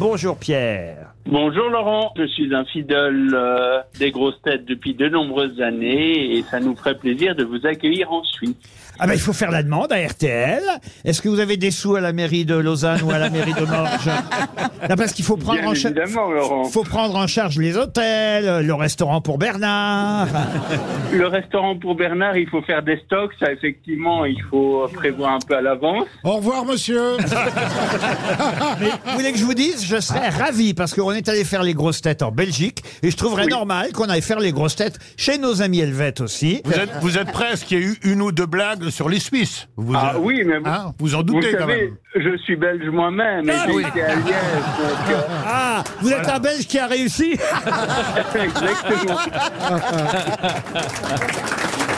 Bonjour Pierre. Bonjour Laurent, je suis un fidèle euh, des grosses têtes depuis de nombreuses années et ça nous ferait plaisir de vous accueillir en Suisse. Ah ben il faut faire la demande à RTL. Est-ce que vous avez des sous à la mairie de Lausanne ou à la mairie de Morges? Non, parce qu'il faut prendre Bien en charge. évidemment Laurent. faut prendre en charge les hôtels, le restaurant pour Bernard. Le restaurant pour Bernard, il faut faire des stocks, ça effectivement il faut prévoir un peu à l'avance. Au revoir, monsieur. Mais vous voulez que je vous dise, je serais ravi parce qu'on est allé faire les grosses têtes en Belgique et je trouverais Oui. normal qu'on aille faire les grosses têtes chez nos amis helvètes aussi. Vous êtes, vous êtes ce qu'il y ait eu une ou deux blagues sur les Suisses? Vous, Ah oui, mais vous, Hein vous en vous doutez quand savez, même. je suis belge moi-même et Ah j'ai oui. été à Liège, donc euh, Ah, vous êtes un Belge qui a réussi? Exactement.